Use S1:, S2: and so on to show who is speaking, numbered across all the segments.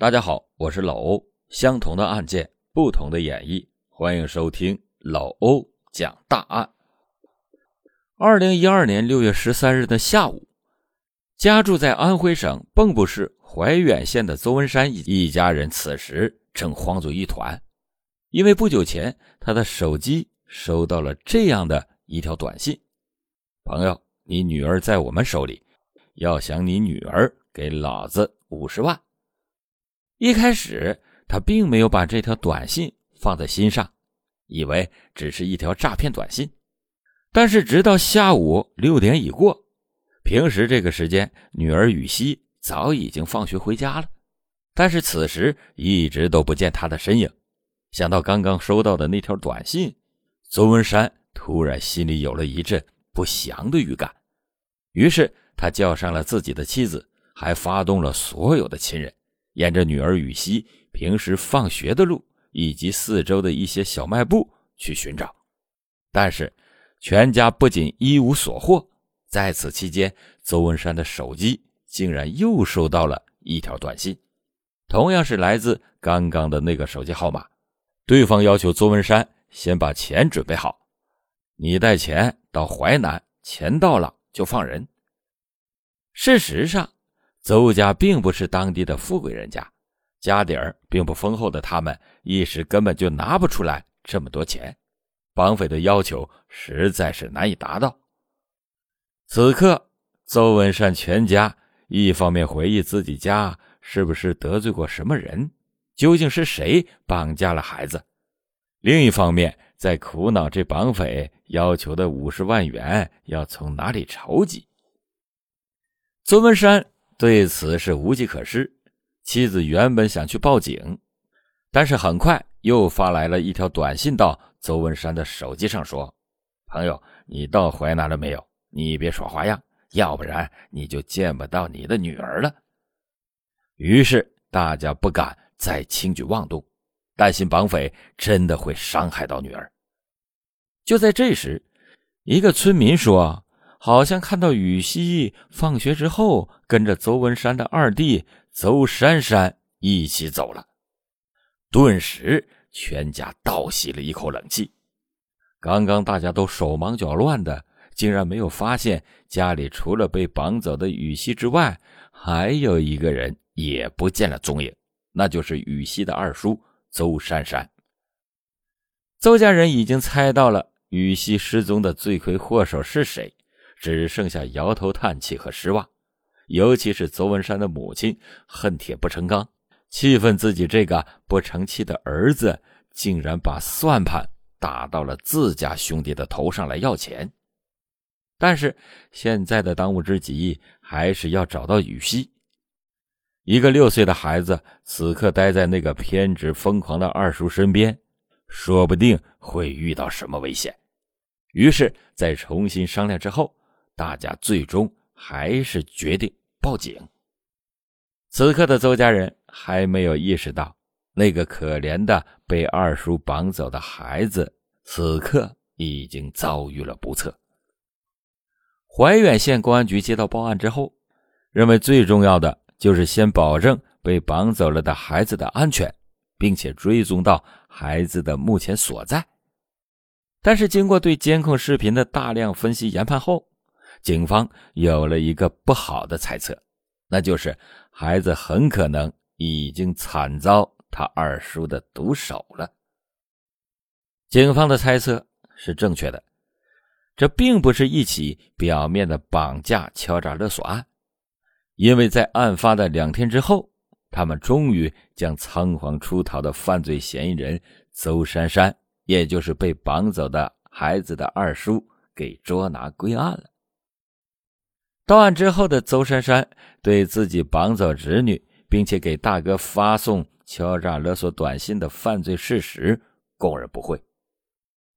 S1: 大家好，我是老欧。相同的案件，不同的演绎，欢迎收听老欧讲大案。二零一二年六月十三日的下午，家住在安徽省蚌埠市怀远县的邹文山一家人此时正慌作一团，因为不久前他的手机收到了这样的一条短信：“朋友，你女儿在我们手里，要想你女儿，给老子五十万。”一开始，他并没有把这条短信放在心上，以为只是一条诈骗短信。但是，直到下午六点已过，平时这个时间，女儿雨熙早已经放学回家了，但是此时一直都不见她的身影。想到刚刚收到的那条短信，邹文山突然心里有了一阵不祥的预感。于是，他叫上了自己的妻子，还发动了所有的亲人。沿着女儿雨熙平时放学的路，以及四周的一些小卖部去寻找，但是全家不仅一无所获，在此期间，邹文山的手机竟然又收到了一条短信，同样是来自刚刚的那个手机号码，对方要求邹文山先把钱准备好，你带钱到淮南，钱到了就放人。事实上。邹家并不是当地的富贵人家，家底儿并不丰厚的他们一时根本就拿不出来这么多钱，绑匪的要求实在是难以达到。此刻，邹文善全家一方面回忆自己家是不是得罪过什么人，究竟是谁绑架了孩子；另一方面，在苦恼这绑匪要求的五十万元要从哪里筹集。邹文山。对此是无计可施，妻子原本想去报警，但是很快又发来了一条短信到邹文山的手机上，说：“朋友，你到淮南了没有？你别耍花样，要不然你就见不到你的女儿了。”于是大家不敢再轻举妄动，担心绑匪真的会伤害到女儿。就在这时，一个村民说。好像看到雨熙放学之后跟着邹文山的二弟邹珊珊一起走了，顿时全家倒吸了一口冷气。刚刚大家都手忙脚乱的，竟然没有发现家里除了被绑走的雨熙之外，还有一个人也不见了踪影，那就是雨熙的二叔邹珊珊。邹家人已经猜到了雨熙失踪的罪魁祸首是谁。只剩下摇头叹气和失望，尤其是邹文山的母亲恨铁不成钢，气愤自己这个不成器的儿子竟然把算盘打到了自家兄弟的头上来要钱。但是现在的当务之急还是要找到雨熙。一个六岁的孩子此刻待在那个偏执疯狂的二叔身边，说不定会遇到什么危险。于是，在重新商量之后。大家最终还是决定报警。此刻的邹家人还没有意识到，那个可怜的被二叔绑走的孩子，此刻已经遭遇了不测。怀远县公安局接到报案之后，认为最重要的就是先保证被绑走了的孩子的安全，并且追踪到孩子的目前所在。但是，经过对监控视频的大量分析研判后，警方有了一个不好的猜测，那就是孩子很可能已经惨遭他二叔的毒手了。警方的猜测是正确的，这并不是一起表面的绑架、敲诈勒索案，因为在案发的两天之后，他们终于将仓皇出逃的犯罪嫌疑人邹珊珊，也就是被绑走的孩子的二叔，给捉拿归案了。到案之后的邹珊珊对自己绑走侄女，并且给大哥发送敲诈勒索短信的犯罪事实供认不讳。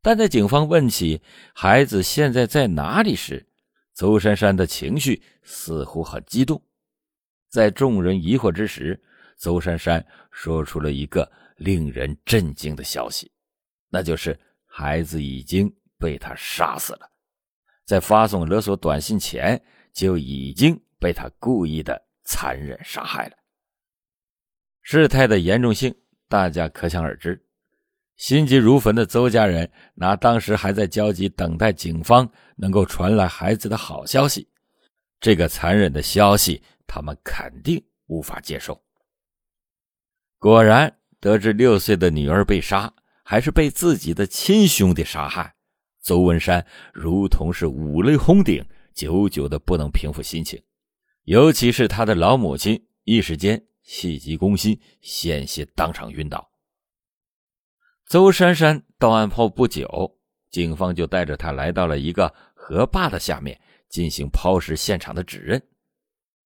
S1: 但在警方问起孩子现在在哪里时，邹珊珊的情绪似乎很激动。在众人疑惑之时，邹珊珊说出了一个令人震惊的消息，那就是孩子已经被他杀死了。在发送勒索短信前。就已经被他故意的残忍杀害了。事态的严重性，大家可想而知。心急如焚的邹家人拿当时还在焦急等待警方能够传来孩子的好消息，这个残忍的消息，他们肯定无法接受。果然，得知六岁的女儿被杀，还是被自己的亲兄弟杀害，邹文山如同是五雷轰顶，久久的不能平复心情。尤其是他的老母亲，一时间气急攻心，险些当场晕倒。邹珊珊到案后不久，警方就带着他来到了一个河坝的下面进行抛尸现场的指认。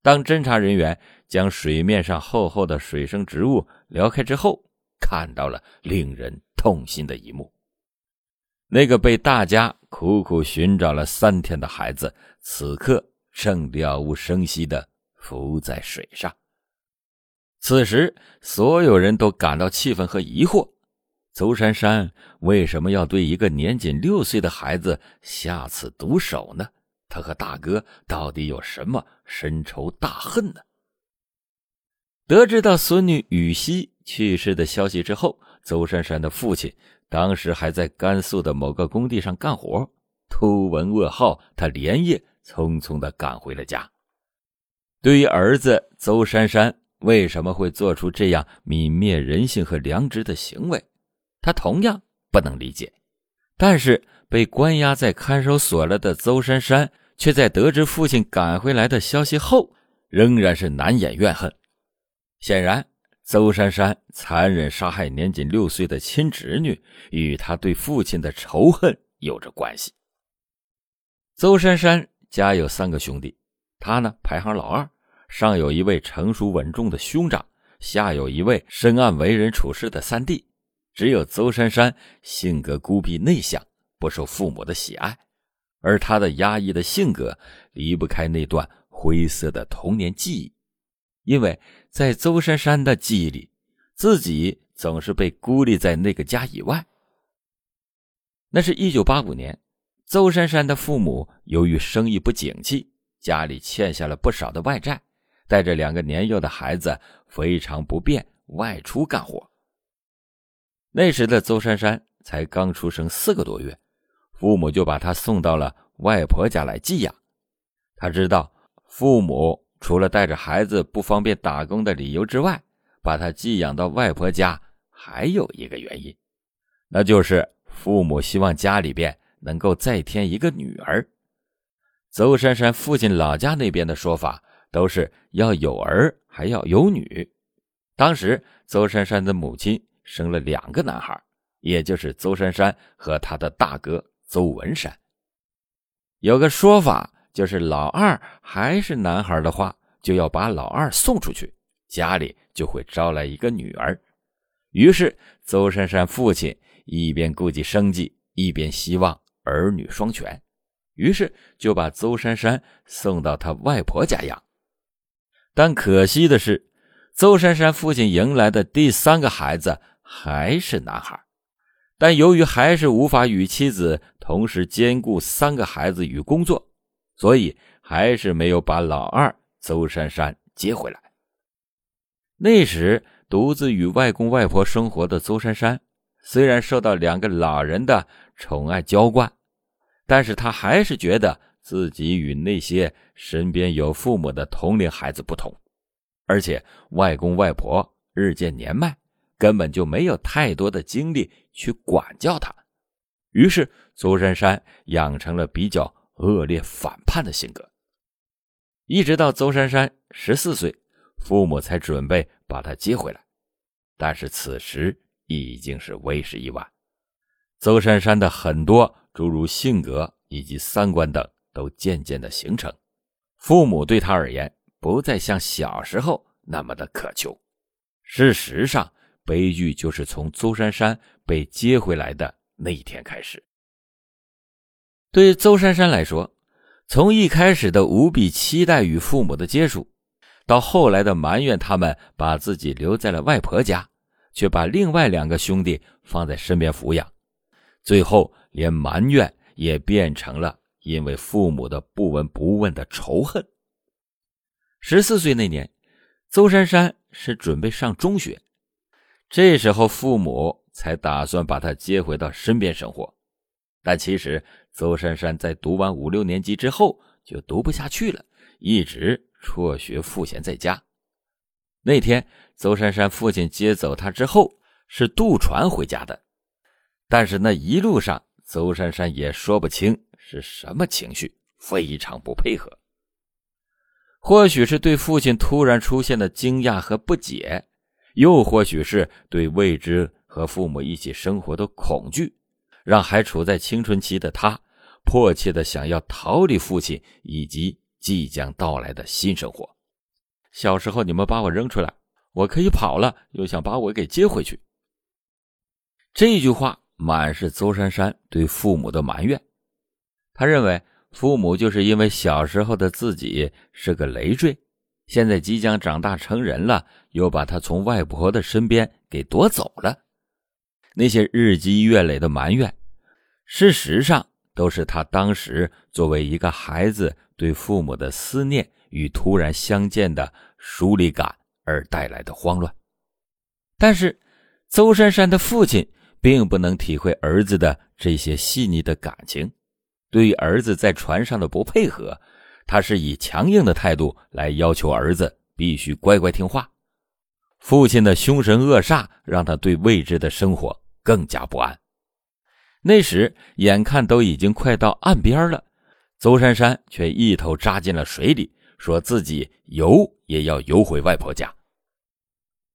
S1: 当侦查人员将水面上厚厚的水生植物撩开之后，看到了令人痛心的一幕：那个被大家苦苦寻找了三天的孩子，此刻正了无声息地浮在水上。此时，所有人都感到气愤和疑惑。邹珊珊为什么要对一个年仅六岁的孩子下此毒手呢？他和大哥到底有什么深仇大恨呢？得知到孙女雨西去世的消息之后，邹珊珊的父亲当时还在甘肃的某个工地上干活，突闻噩耗，他连夜匆匆的赶回了家。对于儿子邹珊珊为什么会做出这样泯灭人性和良知的行为？他同样不能理解，但是被关押在看守所了的邹珊珊，却在得知父亲赶回来的消息后，仍然是难掩怨恨。显然，邹珊珊残忍杀害年仅六岁的亲侄女，与他对父亲的仇恨有着关系。邹珊珊家有三个兄弟，他呢排行老二，上有一位成熟稳重的兄长，下有一位深谙为人处事的三弟。只有邹珊珊性格孤僻内向，不受父母的喜爱，而她的压抑的性格离不开那段灰色的童年记忆，因为在邹珊珊的记忆里，自己总是被孤立在那个家以外。那是一九八五年，邹珊珊的父母由于生意不景气，家里欠下了不少的外债，带着两个年幼的孩子非常不便外出干活。那时的邹珊珊才刚出生四个多月，父母就把她送到了外婆家来寄养。他知道父母除了带着孩子不方便打工的理由之外，把他寄养到外婆家还有一个原因，那就是父母希望家里边能够再添一个女儿。邹珊珊父亲老家那边的说法都是要有儿还要有女。当时邹珊珊的母亲。生了两个男孩，也就是邹珊珊和他的大哥邹文山。有个说法就是，老二还是男孩的话，就要把老二送出去，家里就会招来一个女儿。于是，邹珊珊父亲一边顾及生计，一边希望儿女双全，于是就把邹珊珊送到他外婆家养。但可惜的是，邹珊珊父亲迎来的第三个孩子。还是男孩，但由于还是无法与妻子同时兼顾三个孩子与工作，所以还是没有把老二邹珊珊接回来。那时独自与外公外婆生活的邹珊珊，虽然受到两个老人的宠爱娇惯，但是他还是觉得自己与那些身边有父母的同龄孩子不同，而且外公外婆日渐年迈。根本就没有太多的精力去管教他，于是邹珊珊养成了比较恶劣反叛的性格。一直到邹珊珊十四岁，父母才准备把她接回来，但是此时已经是为时已晚。邹珊珊的很多诸如性格以及三观等都渐渐的形成，父母对她而言不再像小时候那么的渴求。事实上。悲剧就是从邹珊珊被接回来的那一天开始。对邹珊珊来说，从一开始的无比期待与父母的接触，到后来的埋怨他们把自己留在了外婆家，却把另外两个兄弟放在身边抚养，最后连埋怨也变成了因为父母的不闻不问的仇恨。十四岁那年，邹珊珊。是准备上中学，这时候父母才打算把她接回到身边生活。但其实邹珊珊在读完五六年级之后就读不下去了，一直辍学赋闲在家。那天，邹珊珊父亲接走她之后是渡船回家的，但是那一路上，邹珊珊也说不清是什么情绪，非常不配合。或许是对父亲突然出现的惊讶和不解，又或许是对未知和父母一起生活的恐惧，让还处在青春期的他迫切的想要逃离父亲以及即将到来的新生活。小时候你们把我扔出来，我可以跑了，又想把我给接回去。这句话满是邹珊珊对父母的埋怨，他认为。父母就是因为小时候的自己是个累赘，现在即将长大成人了，又把他从外婆的身边给夺走了。那些日积月累的埋怨，事实上都是他当时作为一个孩子对父母的思念与突然相见的疏离感而带来的慌乱。但是，邹珊珊的父亲并不能体会儿子的这些细腻的感情。对于儿子在船上的不配合，他是以强硬的态度来要求儿子必须乖乖听话。父亲的凶神恶煞让他对未知的生活更加不安。那时眼看都已经快到岸边了，邹珊珊却一头扎进了水里，说自己游也要游回外婆家。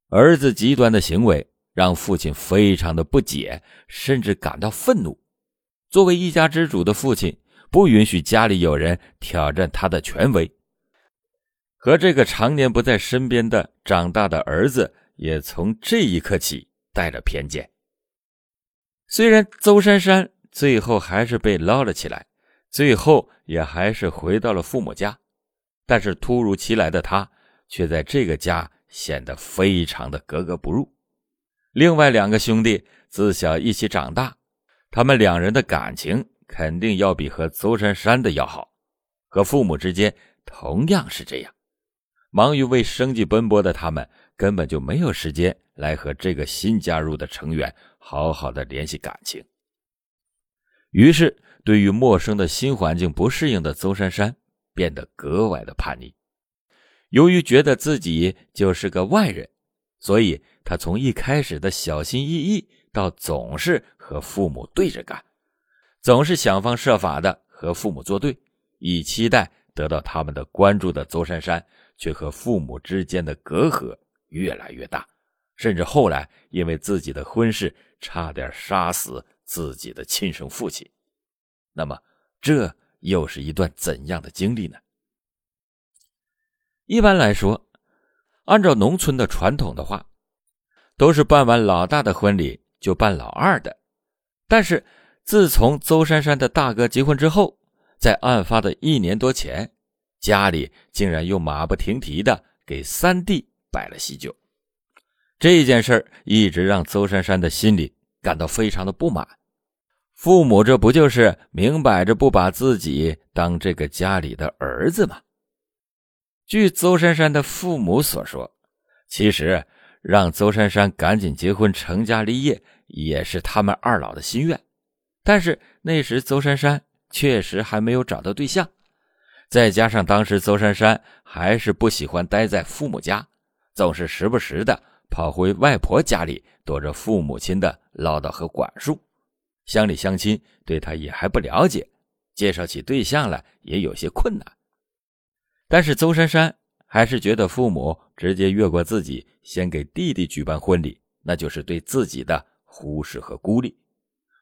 S1: 儿子极端的行为让父亲非常的不解，甚至感到愤怒。作为一家之主的父亲，不允许家里有人挑战他的权威。和这个常年不在身边的长大的儿子，也从这一刻起带着偏见。虽然邹珊珊最后还是被捞了起来，最后也还是回到了父母家，但是突如其来的他，却在这个家显得非常的格格不入。另外两个兄弟自小一起长大。他们两人的感情肯定要比和邹珊珊的要好，和父母之间同样是这样。忙于为生计奔波的他们，根本就没有时间来和这个新加入的成员好好的联系感情。于是，对于陌生的新环境不适应的邹珊珊，变得格外的叛逆。由于觉得自己就是个外人，所以他从一开始的小心翼翼。到总是和父母对着干，总是想方设法的和父母作对，以期待得到他们的关注的邹珊珊，却和父母之间的隔阂越来越大，甚至后来因为自己的婚事，差点杀死自己的亲生父亲。那么，这又是一段怎样的经历呢？一般来说，按照农村的传统的话，都是办完老大的婚礼。就办老二的，但是自从邹珊珊的大哥结婚之后，在案发的一年多前，家里竟然又马不停蹄的给三弟摆了喜酒。这件事一直让邹珊珊的心里感到非常的不满。父母这不就是明摆着不把自己当这个家里的儿子吗？据邹珊珊的父母所说，其实。让邹珊珊赶紧结婚成家立业，也是他们二老的心愿。但是那时邹珊珊确实还没有找到对象，再加上当时邹珊珊还是不喜欢待在父母家，总是时不时的跑回外婆家里躲着父母亲的唠叨和管束。乡里乡亲对他也还不了解，介绍起对象来也有些困难。但是邹珊珊。还是觉得父母直接越过自己，先给弟弟举办婚礼，那就是对自己的忽视和孤立。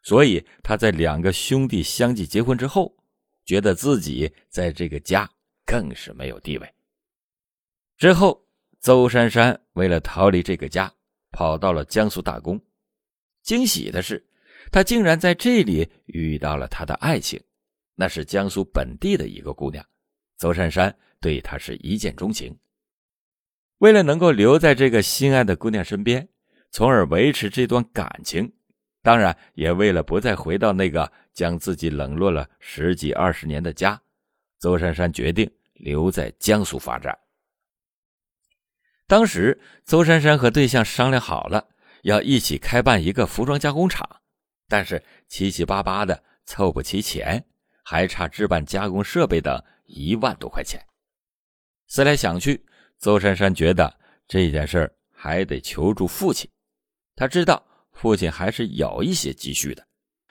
S1: 所以他在两个兄弟相继结婚之后，觉得自己在这个家更是没有地位。之后，邹珊珊为了逃离这个家，跑到了江苏打工。惊喜的是，他竟然在这里遇到了他的爱情，那是江苏本地的一个姑娘。邹珊珊。对他是一见钟情。为了能够留在这个心爱的姑娘身边，从而维持这段感情，当然也为了不再回到那个将自己冷落了十几二十年的家，邹珊珊决定留在江苏发展。当时，邹珊珊和对象商量好了，要一起开办一个服装加工厂，但是七七八八的凑不齐钱，还差置办加工设备等一万多块钱。思来想去，邹珊珊觉得这件事还得求助父亲。他知道父亲还是有一些积蓄的，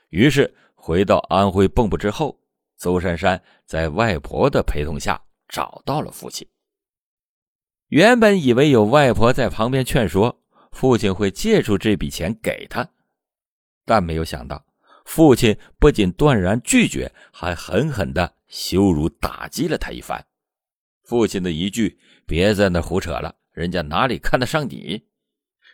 S1: 于是回到安徽蚌埠之后，邹珊珊在外婆的陪同下找到了父亲。原本以为有外婆在旁边劝说，父亲会借出这笔钱给他，但没有想到，父亲不仅断然拒绝，还狠狠的羞辱打击了他一番。父亲的一句“别在那胡扯了，人家哪里看得上你”，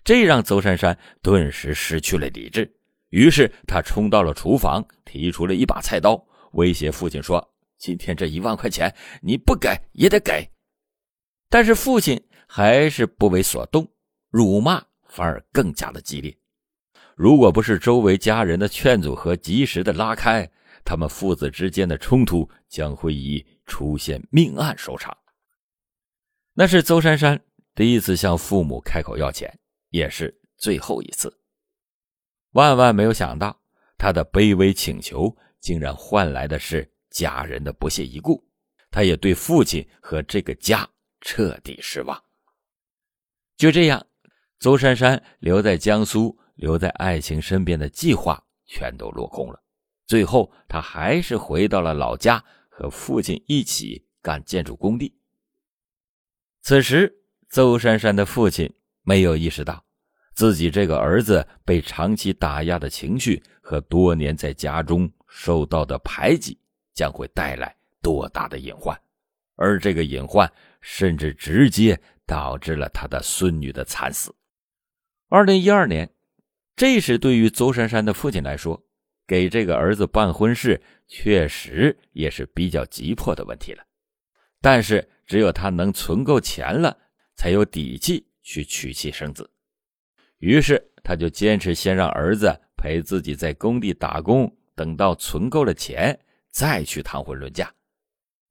S1: 这让邹珊珊顿时失去了理智。于是他冲到了厨房，提出了一把菜刀，威胁父亲说：“今天这一万块钱，你不给也得给。”但是父亲还是不为所动，辱骂反而更加的激烈。如果不是周围家人的劝阻和及时的拉开，他们父子之间的冲突将会以出现命案收场。那是邹珊珊第一次向父母开口要钱，也是最后一次。万万没有想到，他的卑微请求竟然换来的是家人的不屑一顾。他也对父亲和这个家。彻底失望。就这样，邹珊珊留在江苏、留在爱情身边的计划全都落空了。最后，他还是回到了老家，和父亲一起干建筑工地。此时，邹珊珊的父亲没有意识到，自己这个儿子被长期打压的情绪和多年在家中受到的排挤，将会带来多大的隐患，而这个隐患。甚至直接导致了他的孙女的惨死。二零一二年，这时对于邹珊珊的父亲来说，给这个儿子办婚事确实也是比较急迫的问题了。但是，只有他能存够钱了，才有底气去娶妻生子。于是，他就坚持先让儿子陪自己在工地打工，等到存够了钱再去谈婚论嫁。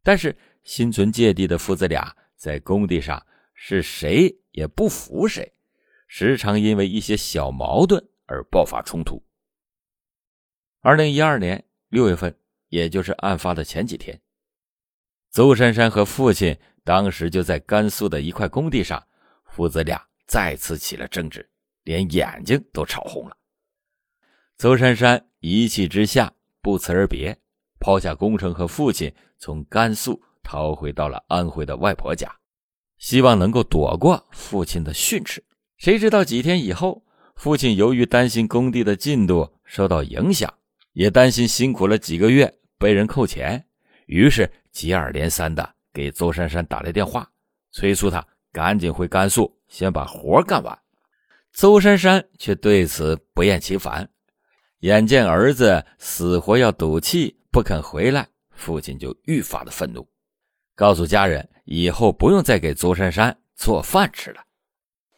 S1: 但是，心存芥蒂的父子俩。在工地上，是谁也不服谁，时常因为一些小矛盾而爆发冲突。二零一二年六月份，也就是案发的前几天，邹珊珊和父亲当时就在甘肃的一块工地上，父子俩再次起了争执，连眼睛都吵红了。邹珊珊一气之下不辞而别，抛下工程和父亲，从甘肃。逃回到了安徽的外婆家，希望能够躲过父亲的训斥。谁知道几天以后，父亲由于担心工地的进度受到影响，也担心辛苦了几个月被人扣钱，于是接二连三的给邹珊珊打来电话，催促他赶紧回甘肃，先把活干完。邹珊珊却对此不厌其烦，眼见儿子死活要赌气不肯回来，父亲就愈发的愤怒。告诉家人，以后不用再给邹珊珊做饭吃了。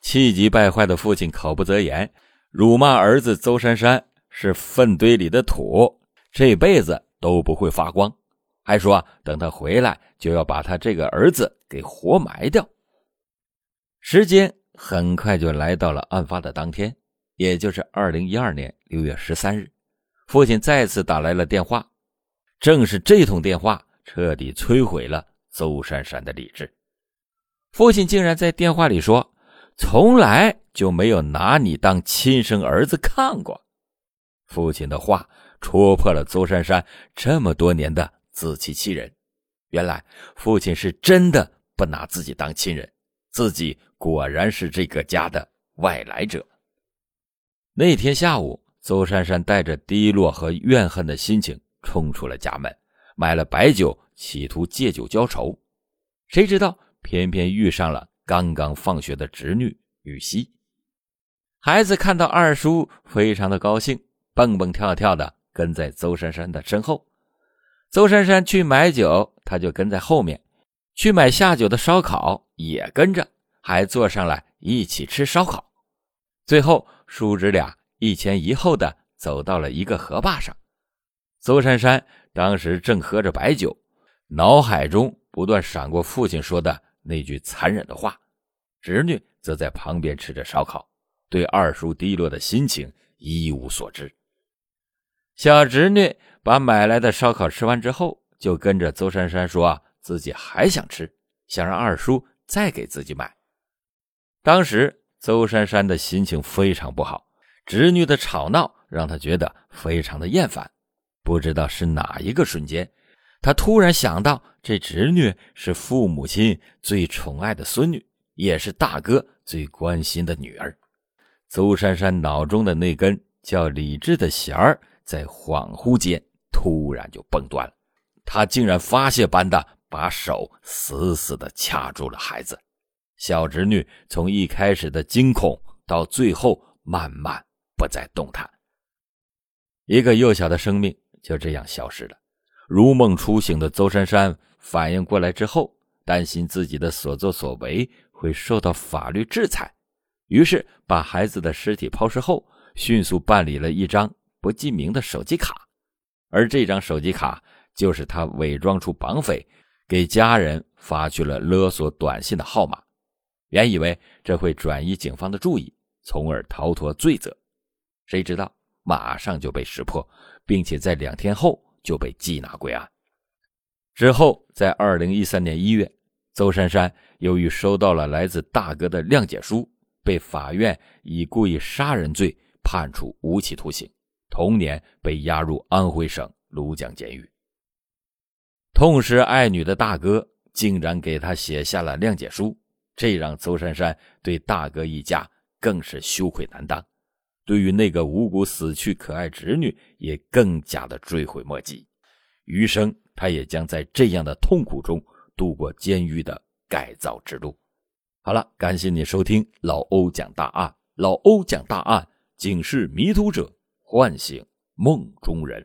S1: 气急败坏的父亲口不择言，辱骂儿子邹珊珊是粪堆里的土，这辈子都不会发光，还说等他回来就要把他这个儿子给活埋掉。时间很快就来到了案发的当天，也就是二零一二年六月十三日，父亲再次打来了电话，正是这通电话彻底摧毁了。邹珊珊的理智，父亲竟然在电话里说：“从来就没有拿你当亲生儿子看过。”父亲的话戳破了邹珊珊这么多年的自欺欺人。原来父亲是真的不拿自己当亲人，自己果然是这个家的外来者。那天下午，邹珊珊带着低落和怨恨的心情冲出了家门，买了白酒。企图借酒浇愁，谁知道偏偏遇上了刚刚放学的侄女雨熙。孩子看到二叔，非常的高兴，蹦蹦跳跳的跟在邹珊珊的身后。邹珊珊去买酒，他就跟在后面；去买下酒的烧烤，也跟着，还坐上来一起吃烧烤。最后，叔侄俩一前一后的走到了一个河坝上。邹珊珊当时正喝着白酒。脑海中不断闪过父亲说的那句残忍的话：“侄女则在旁边吃着烧烤，对二叔低落的心情一无所知。小侄女把买来的烧烤吃完之后，就跟着邹珊珊说：“啊，自己还想吃，想让二叔再给自己买。”当时邹珊珊的心情非常不好，侄女的吵闹让她觉得非常的厌烦。不知道是哪一个瞬间，他突然想到，这侄女是父母亲最宠爱的孙女，也是大哥最关心的女儿。邹珊珊脑中的那根叫理智的弦儿。在恍惚间，突然就崩断了。他竟然发泄般的把手死死的掐住了孩子。小侄女从一开始的惊恐，到最后慢慢不再动弹。一个幼小的生命就这样消失了。如梦初醒的邹珊珊反应过来之后，担心自己的所作所为会受到法律制裁，于是把孩子的尸体抛尸后，迅速办理了一张。不记名的手机卡，而这张手机卡就是他伪装出绑匪，给家人发去了勒索短信的号码。原以为这会转移警方的注意，从而逃脱罪责，谁知道马上就被识破，并且在两天后就被缉拿归案。之后，在二零一三年一月，邹珊珊由于收到了来自大哥的谅解书，被法院以故意杀人罪判处无期徒刑。同年被押入安徽省庐江监狱。痛失爱女的大哥竟然给他写下了谅解书，这让邹珊珊对大哥一家更是羞愧难当，对于那个无辜死去可爱侄女也更加的追悔莫及。余生他也将在这样的痛苦中度过监狱的改造之路。好了，感谢你收听老欧讲大案，老欧讲大案，警示迷途者。唤醒梦中人。